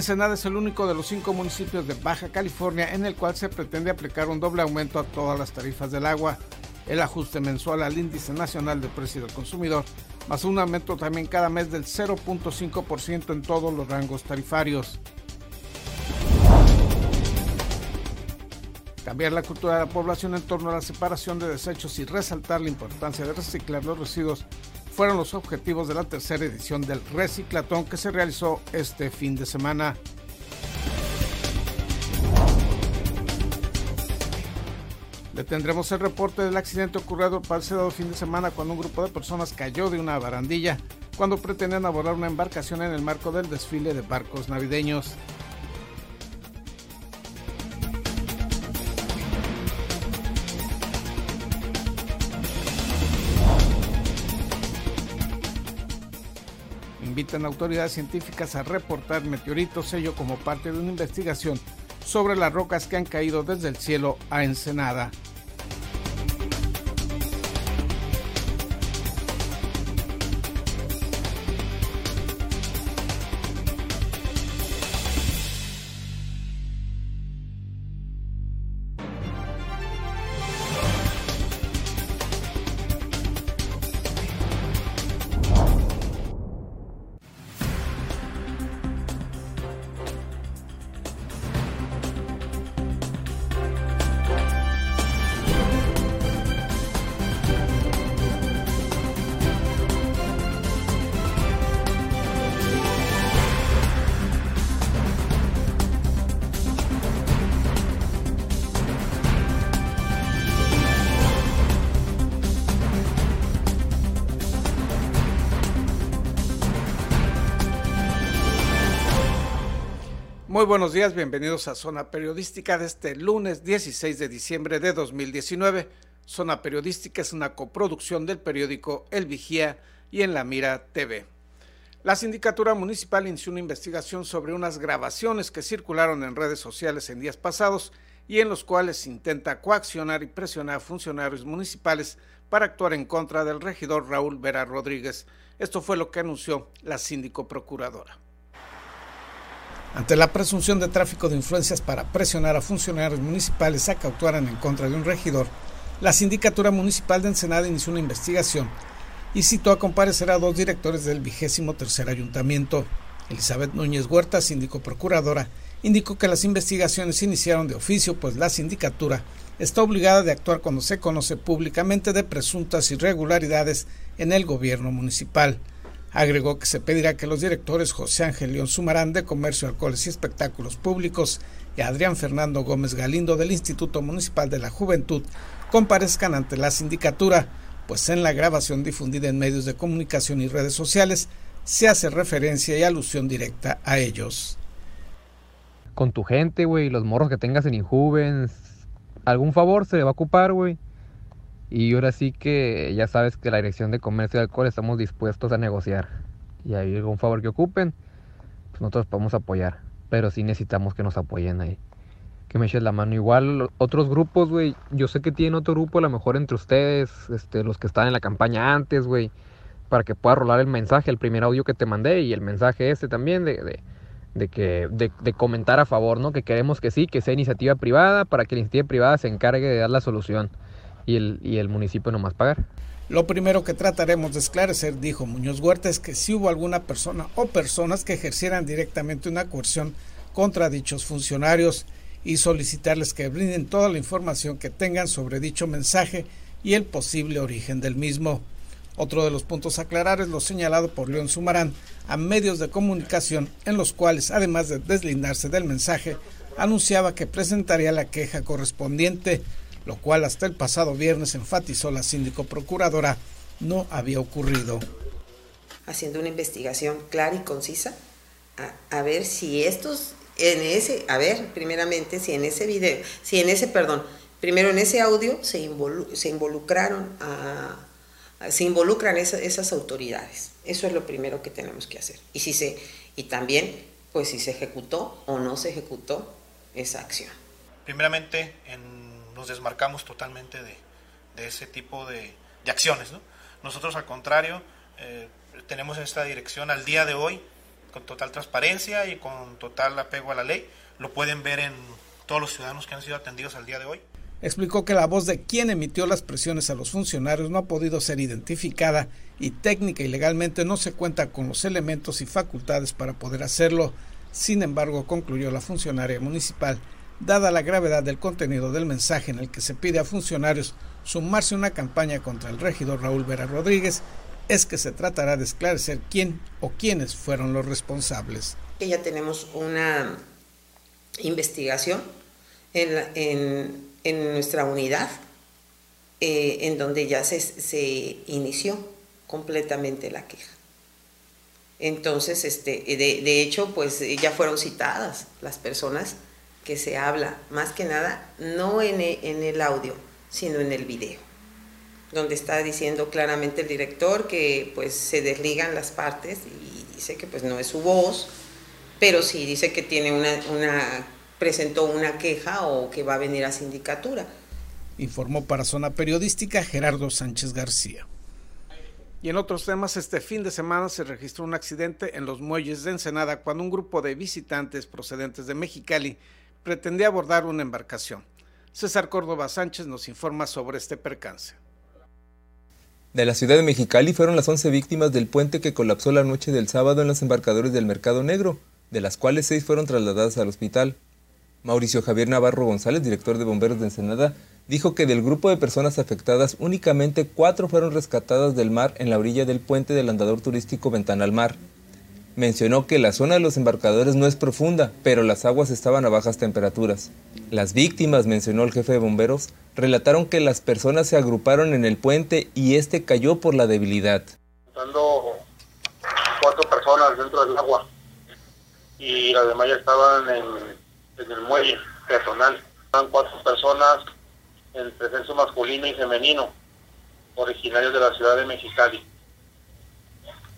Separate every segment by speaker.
Speaker 1: Ensenada es el único de los cinco municipios de Baja California en el cual se pretende aplicar un doble aumento a todas las tarifas del agua, el ajuste mensual al índice nacional de precio del consumidor, más un aumento también cada mes del 0.5% en todos los rangos tarifarios. Cambiar la cultura de la población en torno a la separación de desechos y resaltar la importancia de reciclar los residuos fueron los objetivos de la tercera edición del Reciclatón que se realizó este fin de semana. Le tendremos el reporte del accidente ocurrido el pasado fin de semana cuando un grupo de personas cayó de una barandilla cuando pretendían abordar una embarcación en el marco del desfile de barcos navideños. A autoridades científicas a reportar meteoritos sello como parte de una investigación sobre las rocas que han caído desde el cielo a Ensenada. Muy buenos días, bienvenidos a Zona Periodística de este lunes 16 de diciembre de 2019. Zona Periodística es una coproducción del periódico El Vigía y en La Mira TV. La Sindicatura Municipal inició una investigación sobre unas grabaciones que circularon en redes sociales en días pasados y en los cuales intenta coaccionar y presionar a funcionarios municipales para actuar en contra del regidor Raúl Vera Rodríguez. Esto fue lo que anunció la síndico procuradora. Ante la presunción de tráfico de influencias para presionar a funcionarios municipales a que actuaran en contra de un regidor, la Sindicatura Municipal de Ensenada inició una investigación y citó a comparecer a dos directores del vigésimo tercer ayuntamiento. Elizabeth Núñez Huerta, síndico procuradora, indicó que las investigaciones iniciaron de oficio, pues la sindicatura está obligada de actuar cuando se conoce públicamente de presuntas irregularidades en el gobierno municipal. Agregó que se pedirá que los directores José Ángel León Sumarán de Comercio, Alcoholes y Espectáculos Públicos y Adrián Fernando Gómez Galindo del Instituto Municipal de la Juventud comparezcan ante la sindicatura, pues en la grabación difundida en medios de comunicación y redes sociales se hace referencia y alusión directa a ellos.
Speaker 2: Con tu gente, güey, los morros que tengas en Injuvens, algún favor se le va a ocupar, güey y ahora sí que ya sabes que la Dirección de Comercio de Alcohol estamos dispuestos a negociar. Y hay algún favor que ocupen, pues nosotros podemos apoyar. Pero sí necesitamos que nos apoyen ahí. Que me eches la mano. Igual otros grupos, güey. Yo sé que tienen otro grupo, a lo mejor entre ustedes, este, los que están en la campaña antes, güey. Para que pueda rolar el mensaje, el primer audio que te mandé y el mensaje este también de, de, de que, de, de comentar a favor, ¿no? Que queremos que sí, que sea iniciativa privada para que la iniciativa privada se encargue de dar la solución y el, y el municipio más pagar.
Speaker 1: Lo primero que trataremos de esclarecer, dijo Muñoz Huerta, es que si hubo alguna persona o personas que ejercieran directamente una coerción contra dichos funcionarios y solicitarles que brinden toda la información que tengan sobre dicho mensaje y el posible origen del mismo. Otro de los puntos a aclarar es lo señalado por León Sumarán a medios de comunicación en los cuales, además de deslindarse del mensaje, anunciaba que presentaría la queja correspondiente lo cual hasta el pasado viernes enfatizó la síndico procuradora no había ocurrido.
Speaker 3: Haciendo una investigación clara y concisa, a, ver si estos, en ese, a ver, primeramente, si en ese video, si en ese, perdón, primero en ese audio se, se involucraron a, se involucran esas autoridades. Eso es lo primero que tenemos que hacer. Y si se, y también, pues si se ejecutó o no se ejecutó esa acción.
Speaker 4: Primeramente, en nos desmarcamos totalmente de, ese tipo de, acciones. Nosotros, al contrario, eh, tenemos esta dirección al día de hoy con total transparencia y con total apego a la ley. Lo pueden ver en todos los ciudadanos que han sido atendidos al día de hoy.
Speaker 1: Explicó que la voz de quien emitió las presiones a los funcionarios no ha podido ser identificada y técnica y legalmente no se cuenta con los elementos y facultades para poder hacerlo. Sin embargo, concluyó la funcionaria municipal, dada la gravedad del contenido del mensaje en el que se pide a funcionarios sumarse a una campaña contra el regidor Raúl Vera Rodríguez, es que se tratará de esclarecer quién o quiénes fueron los responsables.
Speaker 3: Ya tenemos una investigación en, en, nuestra unidad, eh, en donde ya se, se, inició completamente la queja. Entonces, este, de, de, hecho, pues ya fueron citadas las personas que se habla, más que nada, no en, e, en el audio, sino en el video, donde está diciendo claramente el director que pues se desligan las partes y dice que pues no es su voz, pero sí dice que tiene una, una presentó una queja o que va a venir a sindicatura.
Speaker 1: Informó para Zona Periodística Gerardo Sánchez García. Y en otros temas, este fin de semana se registró un accidente en los muelles de Ensenada cuando un grupo de visitantes procedentes de Mexicali pretendía abordar una embarcación. César Córdoba Sánchez nos informa sobre este percance.
Speaker 5: De la ciudad de Mexicali fueron las 11 víctimas del puente que colapsó la noche del sábado en los embarcadores del Mercado Negro, de las cuales seis fueron trasladadas al hospital. Mauricio Javier Navarro González, director de Bomberos de Ensenada, dijo que del grupo de personas afectadas únicamente cuatro fueron rescatadas del mar en la orilla del puente del andador turístico Ventana al Mar. Mencionó que la zona de los embarcadores no es profunda, pero las aguas estaban a bajas temperaturas. Las víctimas, mencionó el jefe de bomberos, relataron que las personas se agruparon en el puente y este cayó por la debilidad.
Speaker 6: cuatro personas dentro del agua y las demás ya estaban en en el muelle personal. Eran cuatro personas entre sexo masculino y femenino, originarios de la ciudad de Mexicali.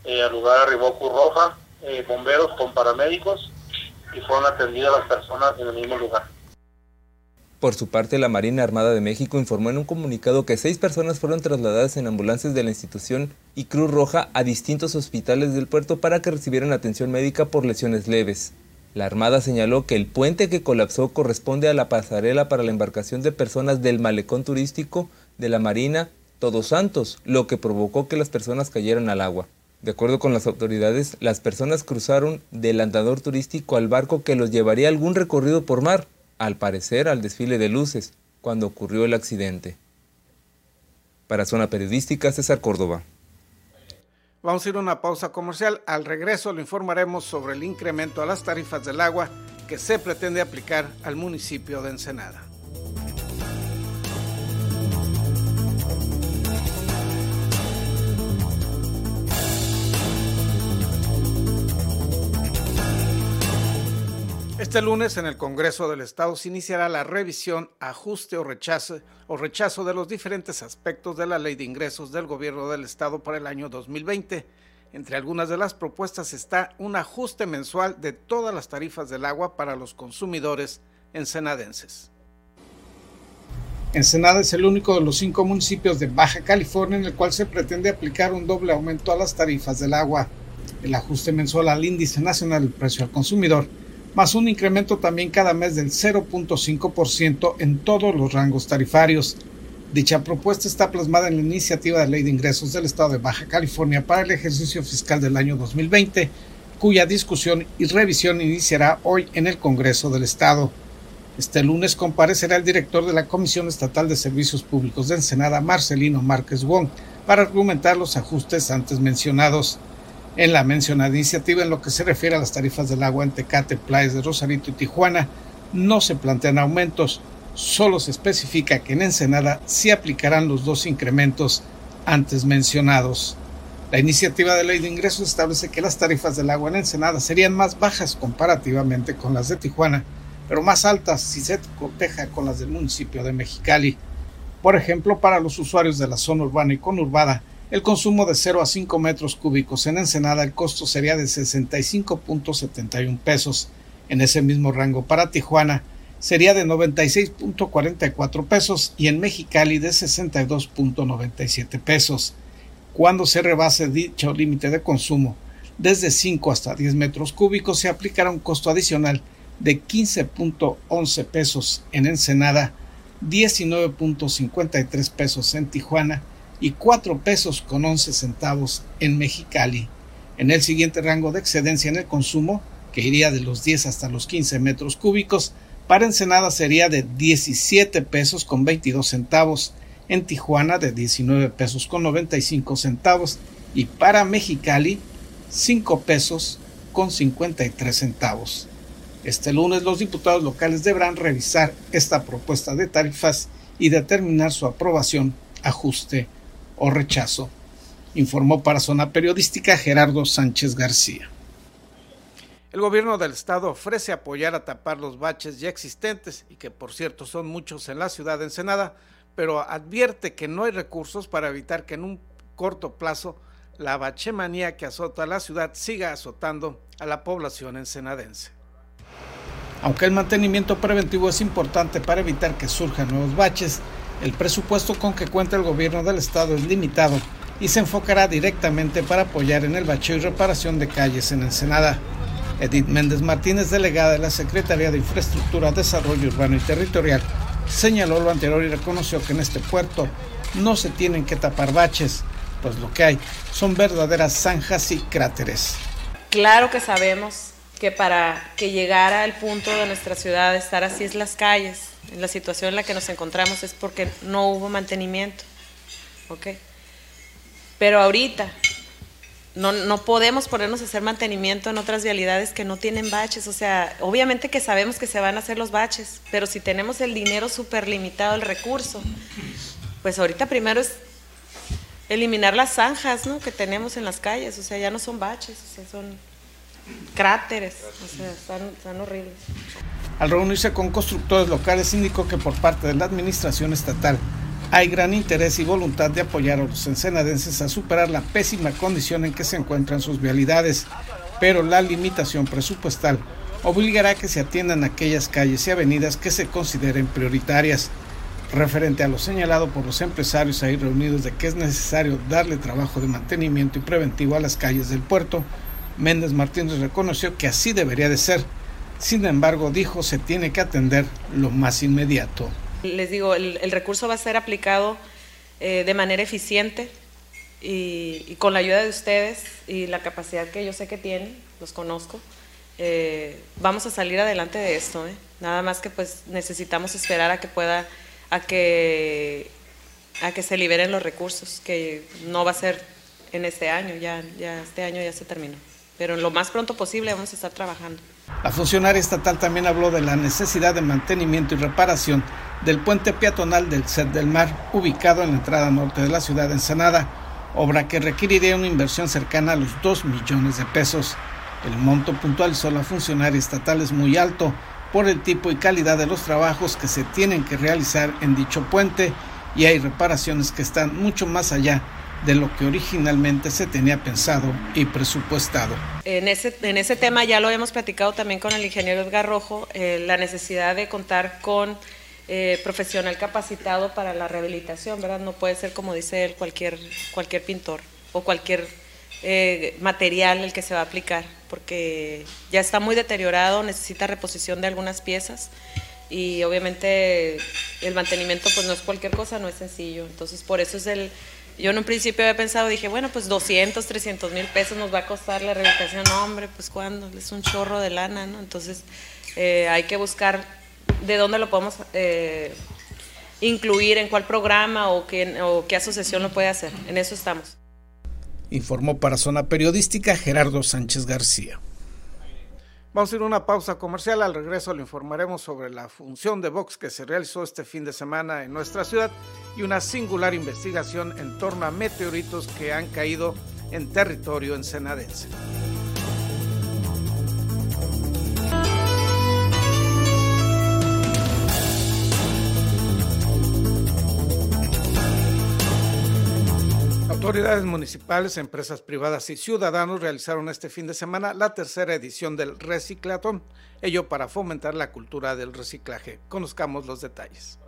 Speaker 6: Eh, al lugar arribó Cruz Roja, eh, bomberos con paramédicos y fueron atendidas las personas en el mismo lugar.
Speaker 5: Por su parte, la Marina Armada de México informó en un comunicado que seis personas fueron trasladadas en ambulancias de la institución y Cruz Roja a distintos hospitales del puerto para que recibieran atención médica por lesiones leves. La Armada señaló que el puente que colapsó corresponde a la pasarela para la embarcación de personas del malecón turístico de la Marina Todos Santos, lo que provocó que las personas cayeran al agua. De acuerdo con las autoridades, las personas cruzaron del andador turístico al barco que los llevaría algún recorrido por mar, al parecer al desfile de luces, cuando ocurrió el accidente. Para Zona Periodística, César Córdoba.
Speaker 1: Vamos a ir a una pausa comercial. Al regreso le informaremos sobre el incremento a las tarifas del agua que se pretende aplicar al municipio de Ensenada. Este lunes en el Congreso del Estado se iniciará la revisión, ajuste o rechazo, o rechazo de los diferentes aspectos de la Ley de Ingresos del Gobierno del Estado para el año 2020. Entre algunas de las propuestas está un ajuste mensual de todas las tarifas del agua para los consumidores ensenadenses. Ensenada es el único de los cinco municipios de Baja California en el cual se pretende aplicar un doble aumento a las tarifas del agua. El ajuste mensual al índice nacional del precio al consumidor más un incremento también cada mes del 0.5% en todos los rangos tarifarios. Dicha propuesta está plasmada en la iniciativa de ley de ingresos del Estado de Baja California para el ejercicio fiscal del año 2020, cuya discusión y revisión iniciará hoy en el Congreso del Estado. Este lunes comparecerá el director de la Comisión Estatal de Servicios Públicos de Ensenada, Marcelino Márquez Wong, para argumentar los ajustes antes mencionados. En la mencionada iniciativa, en lo que se refiere a las tarifas del agua en Tecate, Playas de Rosarito y Tijuana, no se plantean aumentos, solo se especifica que en Ensenada sí aplicarán los dos incrementos antes mencionados. La iniciativa de ley de ingresos establece que las tarifas del agua en Ensenada serían más bajas comparativamente con las de Tijuana, pero más altas si se coteja con las del municipio de Mexicali. Por ejemplo, para los usuarios de la zona urbana y conurbada, el consumo de 0 a 5 metros cúbicos en Ensenada el costo sería de 65.71 pesos. En ese mismo rango para Tijuana sería de 96.44 pesos y en Mexicali de 62.97 pesos. Cuando se rebase dicho límite de consumo, desde 5 hasta 10 metros cúbicos se aplicará un costo adicional de 15.11 pesos en Ensenada, 19.53 pesos en Tijuana y 4 pesos con 11 centavos en Mexicali. En el siguiente rango de excedencia en el consumo, que iría de los 10 hasta los 15 metros cúbicos, para Ensenada sería de 17 pesos con 22 centavos, en Tijuana de 19 pesos con 95 centavos y para Mexicali 5 pesos con 53 centavos. Este lunes los diputados locales deberán revisar esta propuesta de tarifas y determinar su aprobación, ajuste o rechazo, informó para Zona Periodística Gerardo Sánchez García. El gobierno del estado ofrece apoyar a tapar los baches ya existentes y que por cierto son muchos en la ciudad de Ensenada, pero advierte que no hay recursos para evitar que en un corto plazo la bachemanía que azota la ciudad siga azotando a la población ensenadense. Aunque el mantenimiento preventivo es importante para evitar que surjan nuevos baches, el presupuesto con que cuenta el gobierno del estado es limitado y se enfocará directamente para apoyar en el bacheo y reparación de calles en Ensenada. Edith Méndez Martínez, delegada de la Secretaría de Infraestructura, Desarrollo Urbano y Territorial, señaló lo anterior y reconoció que en este puerto no se tienen que tapar baches, pues lo que hay son verdaderas zanjas y cráteres.
Speaker 7: Claro que sabemos que para que llegara al punto de nuestra ciudad de estar así es las calles, en la situación en la que nos encontramos es porque no hubo mantenimiento. ¿Ok? Pero ahorita no, no podemos ponernos a hacer mantenimiento en otras vialidades que no tienen baches. O sea, obviamente que sabemos que se van a hacer los baches, pero si tenemos el dinero súper limitado, el recurso, pues ahorita primero es eliminar las zanjas ¿no? que tenemos en las calles. O sea, ya no son baches, o sea, son cráteres, o sea, están, horribles.
Speaker 1: Al reunirse con constructores locales, indicó que por parte de la administración estatal hay gran interés y voluntad de apoyar a los ensenadenses a superar la pésima condición en que se encuentran sus vialidades, pero la limitación presupuestal obligará a que se atiendan aquellas calles y avenidas que se consideren prioritarias. Referente a lo señalado por los empresarios ahí reunidos de que es necesario darle trabajo de mantenimiento y preventivo a las calles del puerto, Méndez Martínez reconoció que así debería de ser. Sin embargo, dijo se tiene que atender lo más inmediato.
Speaker 7: Les digo, el, recurso va a ser aplicado eh, de manera eficiente y, con la ayuda de ustedes y la capacidad que yo sé que tienen, los conozco. Eh, vamos a salir adelante de esto. ¿eh? Nada más que pues necesitamos esperar a que pueda, a que, a que se liberen los recursos, que no va a ser en este año, ya, ya este año ya se terminó pero lo más pronto posible vamos a estar trabajando.
Speaker 1: La funcionaria estatal también habló de la necesidad de mantenimiento y reparación del puente peatonal del Set del Mar, ubicado en la entrada norte de la ciudad de Ensenada, obra que requeriría una inversión cercana a los 2 millones de pesos. El monto puntualizó la funcionaria estatal es muy alto por el tipo y calidad de los trabajos que se tienen que realizar en dicho puente y hay reparaciones que están mucho más allá de lo que originalmente se tenía pensado y presupuestado.
Speaker 7: En ese, en ese tema ya lo hemos platicado también con el ingeniero Edgar Rojo, eh, la necesidad de contar con eh, profesional capacitado para la rehabilitación, ¿verdad? No puede ser, como dice él, cualquier, cualquier pintor o cualquier eh, material el que se va a aplicar, porque ya está muy deteriorado, necesita reposición de algunas piezas y obviamente el mantenimiento pues no es cualquier cosa, no es sencillo. Entonces por eso es el yo en un principio había pensado, dije, bueno, pues 200, 300 mil pesos nos va a costar la rehabilitación. Hombre, pues cuando es un chorro de lana, ¿no? Entonces eh, hay que buscar de dónde lo podemos eh, incluir, en cuál programa o o qué asociación lo puede hacer. En eso estamos.
Speaker 1: Informó para Zona Periodística Gerardo Sánchez García. Vamos a ir a una pausa comercial. Al regreso le informaremos sobre la función de Vox que se realizó este fin de semana en nuestra ciudad y una singular investigación en torno a meteoritos que han caído en territorio ensenadense. Autoridades municipales, empresas privadas y ciudadanos realizaron este fin de semana la tercera edición del Reciclatón, ello para fomentar la cultura del reciclaje. Conozcamos los detalles.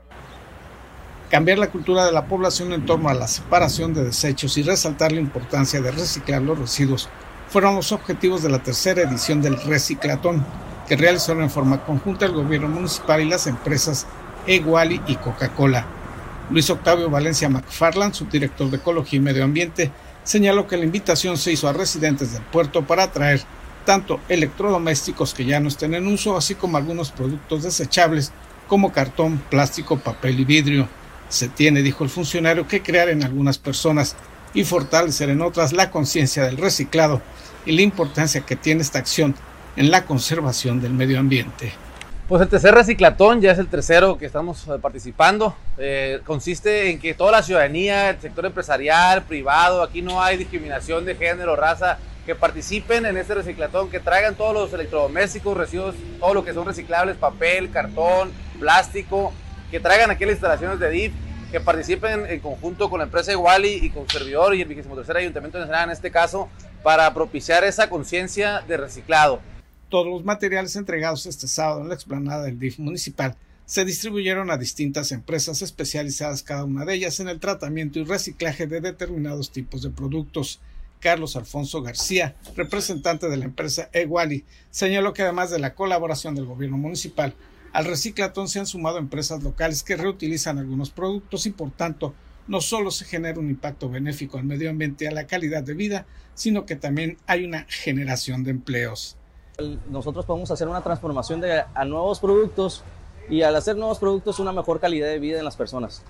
Speaker 1: Cambiar la cultura de la población en torno a la separación de desechos y resaltar la importancia de reciclar los residuos fueron los objetivos de la tercera edición del Reciclatón, que realizaron en forma conjunta el gobierno municipal y las empresas Eguali y Coca-Cola. Luis Octavio Valencia McFarland, subdirector de Ecología y Medio Ambiente, señaló que la invitación se hizo a residentes del puerto para traer tanto electrodomésticos que ya no estén en uso, así como algunos productos desechables como cartón, plástico, papel y vidrio. Se tiene, dijo el funcionario, que crear en algunas personas y fortalecer en otras la conciencia del reciclado y la importancia que tiene esta acción en la conservación del medio ambiente.
Speaker 8: Pues el tercer reciclatón ya es el tercero que estamos eh, participando. Eh, consiste en que toda la ciudadanía, el sector empresarial, privado, aquí no hay discriminación de género, raza, que participen en este reciclatón, que traigan todos los electrodomésticos, residuos, todo lo que son reciclables, papel, cartón, plástico, que traigan aquí las instalaciones de DIF, que participen en conjunto con la empresa Iguali y con servidor y el 23 Ayuntamiento Nacional en este caso, para propiciar esa conciencia de reciclado.
Speaker 1: Todos los materiales entregados este sábado en la explanada del DIF municipal se distribuyeron a distintas empresas especializadas, cada una de ellas en el tratamiento y reciclaje de determinados tipos de productos. Carlos Alfonso García, representante de la empresa Eguali, señaló que además de la colaboración del gobierno municipal, al reciclatón se han sumado empresas locales que reutilizan algunos productos y por tanto no solo se genera un impacto benéfico al medio ambiente y a la calidad de vida, sino que también hay una generación de empleos.
Speaker 9: Nosotros podemos hacer una transformación de, a nuevos productos y al hacer nuevos productos una mejor calidad de vida en las personas.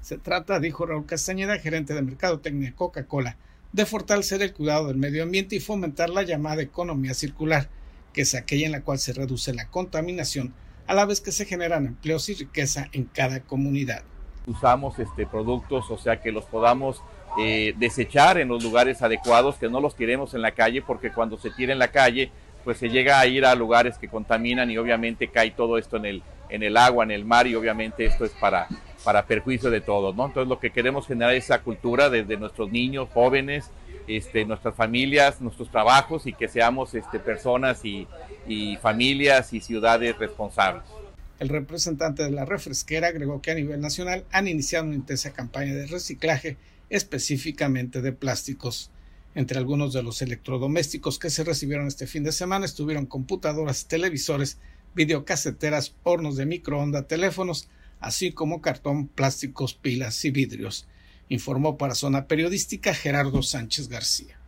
Speaker 1: Se trata, dijo Raúl Castañeda, gerente de Mercadotecnia Coca-Cola, de fortalecer el cuidado del medio ambiente y fomentar la llamada economía circular, que es aquella en la cual se reduce la contaminación a la vez que se generan empleos y riqueza en cada comunidad.
Speaker 10: Usamos este, productos, o sea, que los podamos eh, desechar en los lugares adecuados, que no los tiremos en la calle, porque cuando se tira en la calle, pues se llega a ir a lugares que contaminan y obviamente cae todo esto en el, en el agua, en el mar y obviamente esto es para, para perjuicio de todos, ¿no? Entonces lo que queremos generar es esa cultura desde nuestros niños, jóvenes, este, nuestras familias, nuestros trabajos y que seamos este, personas y, y familias y ciudades responsables.
Speaker 1: El representante de la refresquera agregó que a nivel nacional han iniciado una intensa campaña de reciclaje específicamente de plásticos. Entre algunos de los electrodomésticos que se recibieron este fin de semana estuvieron computadoras, televisores, videocaseteras, hornos de microondas, teléfonos, así como cartón, plásticos, pilas y vidrios, informó para Zona Periodística Gerardo Sánchez García.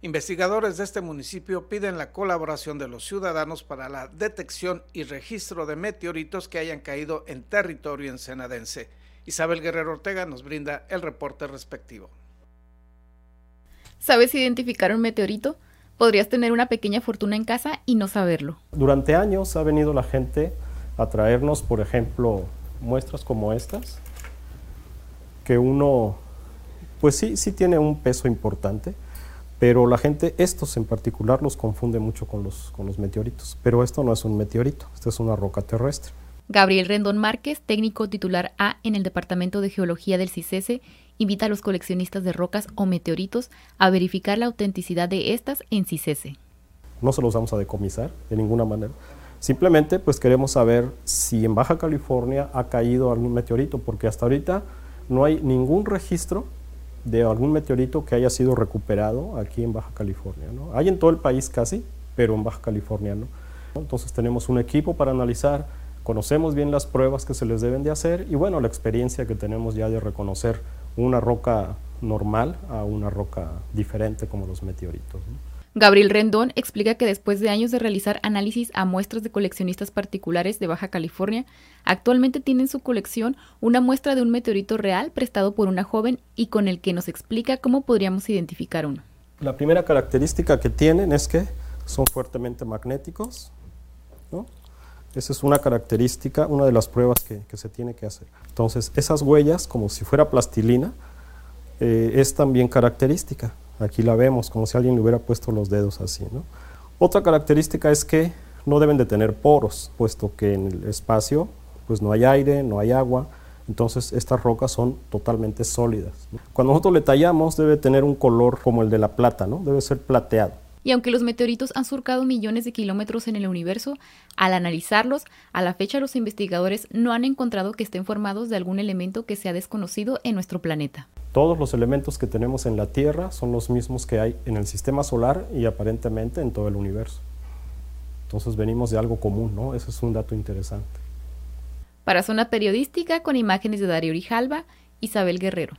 Speaker 1: Investigadores de este municipio piden la colaboración de los ciudadanos para la detección y registro de meteoritos que hayan caído en territorio ensenadense. Isabel Guerrero Ortega nos brinda el reporte respectivo.
Speaker 11: ¿Sabes identificar un meteorito? Podrías tener una pequeña fortuna en casa y no saberlo.
Speaker 12: Durante años ha venido la gente a traernos, por ejemplo, muestras como estas, que uno, pues sí, sí tiene un peso importante, pero la gente, estos en particular, los confunde mucho con los, con los meteoritos. Pero esto no es un meteorito, esto es una roca terrestre.
Speaker 11: Gabriel Rendón Márquez, técnico titular A en el Departamento de Geología del CICESE, invita a los coleccionistas de rocas o meteoritos a verificar la autenticidad de estas en CICESE.
Speaker 12: No se los vamos a decomisar de ninguna manera. Simplemente pues queremos saber si en Baja California ha caído algún meteorito, porque hasta ahorita no hay ningún registro de algún meteorito que haya sido recuperado aquí en Baja California. ¿no? Hay en todo el país casi, pero en Baja California no. Entonces tenemos un equipo para analizar, conocemos bien las pruebas que se les deben de hacer y bueno, la experiencia que tenemos ya de reconocer una roca normal a una roca diferente como los meteoritos.
Speaker 11: Gabriel Rendón explica que después de años de realizar análisis a muestras de coleccionistas particulares de Baja California, actualmente tiene en su colección una muestra de un meteorito real prestado por una joven y con el que nos explica cómo podríamos identificar uno.
Speaker 12: La primera característica que tienen es que son fuertemente magnéticos. Esa es una característica, una de las pruebas que, se tiene que hacer. Entonces, esas huellas, como si fuera plastilina, eh, es también característica. Aquí la vemos, como si alguien le hubiera puesto los dedos así. ¿no? Otra característica es que no deben de tener poros, puesto que en el espacio pues no hay aire, no hay agua, entonces estas rocas son totalmente sólidas. Cuando nosotros le tallamos debe tener un color como el de la plata, ¿no? debe ser plateado.
Speaker 11: Y aunque los meteoritos han surcado millones de kilómetros en el universo, al analizarlos, a la fecha los investigadores no han encontrado que estén formados de algún elemento que sea desconocido en nuestro planeta.
Speaker 12: Todos los elementos que tenemos en la Tierra son los mismos que hay en el sistema solar y aparentemente en todo el universo. Entonces venimos de algo común, ¿no? Ese es un dato interesante.
Speaker 11: Para Zona Periodística, con imágenes de Darío Orijalba, Isabel Guerrero.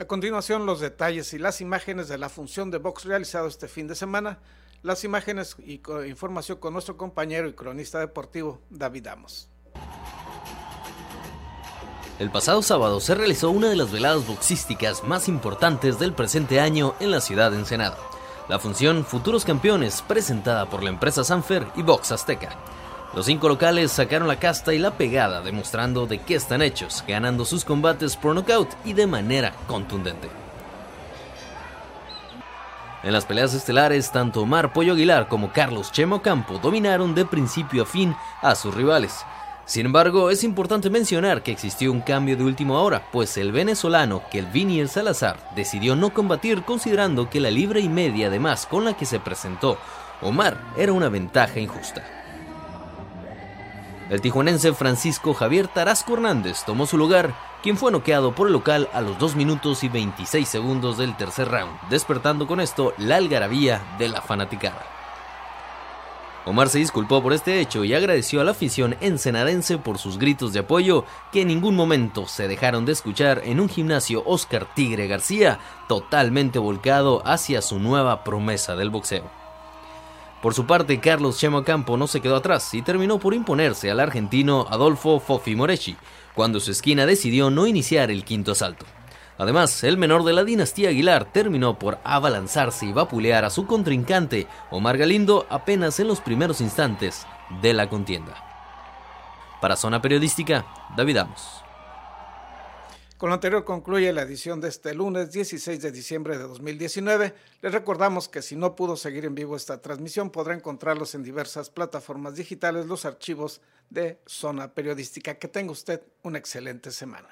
Speaker 1: A continuación, los detalles y las imágenes de la función de box realizado este fin de semana. Las imágenes y información con nuestro compañero y cronista deportivo, David Amos.
Speaker 13: El pasado sábado se realizó una de las veladas boxísticas más importantes del presente año en la ciudad de Ensenada. La función Futuros Campeones, presentada por la empresa Sanfer y Box Azteca. Los cinco locales sacaron la casta y la pegada, demostrando de qué están hechos, ganando sus combates por nocaut y de manera contundente. En las peleas estelares, tanto Omar Pollo Aguilar como Carlos Chemo Campo dominaron de principio a fin a sus rivales. Sin embargo, es importante mencionar que existió un cambio de última hora, pues el venezolano Kelvin El Salazar decidió no combatir considerando que la libre y media de más con la que se presentó Omar era una ventaja injusta. El tijuanense Francisco Javier Tarasco Hernández tomó su lugar, quien fue noqueado por el local a los 2 minutos y 26 segundos del tercer round, despertando con esto la algarabía de la fanaticada. Omar se disculpó por este hecho y agradeció a la afición ensenadense por sus gritos de apoyo que en ningún momento se dejaron de escuchar en un gimnasio Oscar Tigre García, totalmente volcado hacia su nueva promesa del boxeo. Por su parte, Carlos Chemo Campo no se quedó atrás y terminó por imponerse al argentino Adolfo Fofi Morechi, cuando su esquina decidió no iniciar el quinto asalto. Además, el menor de la dinastía Aguilar terminó por abalanzarse y vapulear a su contrincante, Omar Galindo, apenas en los primeros instantes de la contienda. Para Zona Periodística, David Amos.
Speaker 1: Con lo anterior concluye la edición de este lunes 16 de diciembre de 2019. Les recordamos que si no pudo seguir en vivo esta transmisión, podrá encontrarlos en diversas plataformas digitales, los archivos de Zona Periodística. Que tenga usted una excelente semana.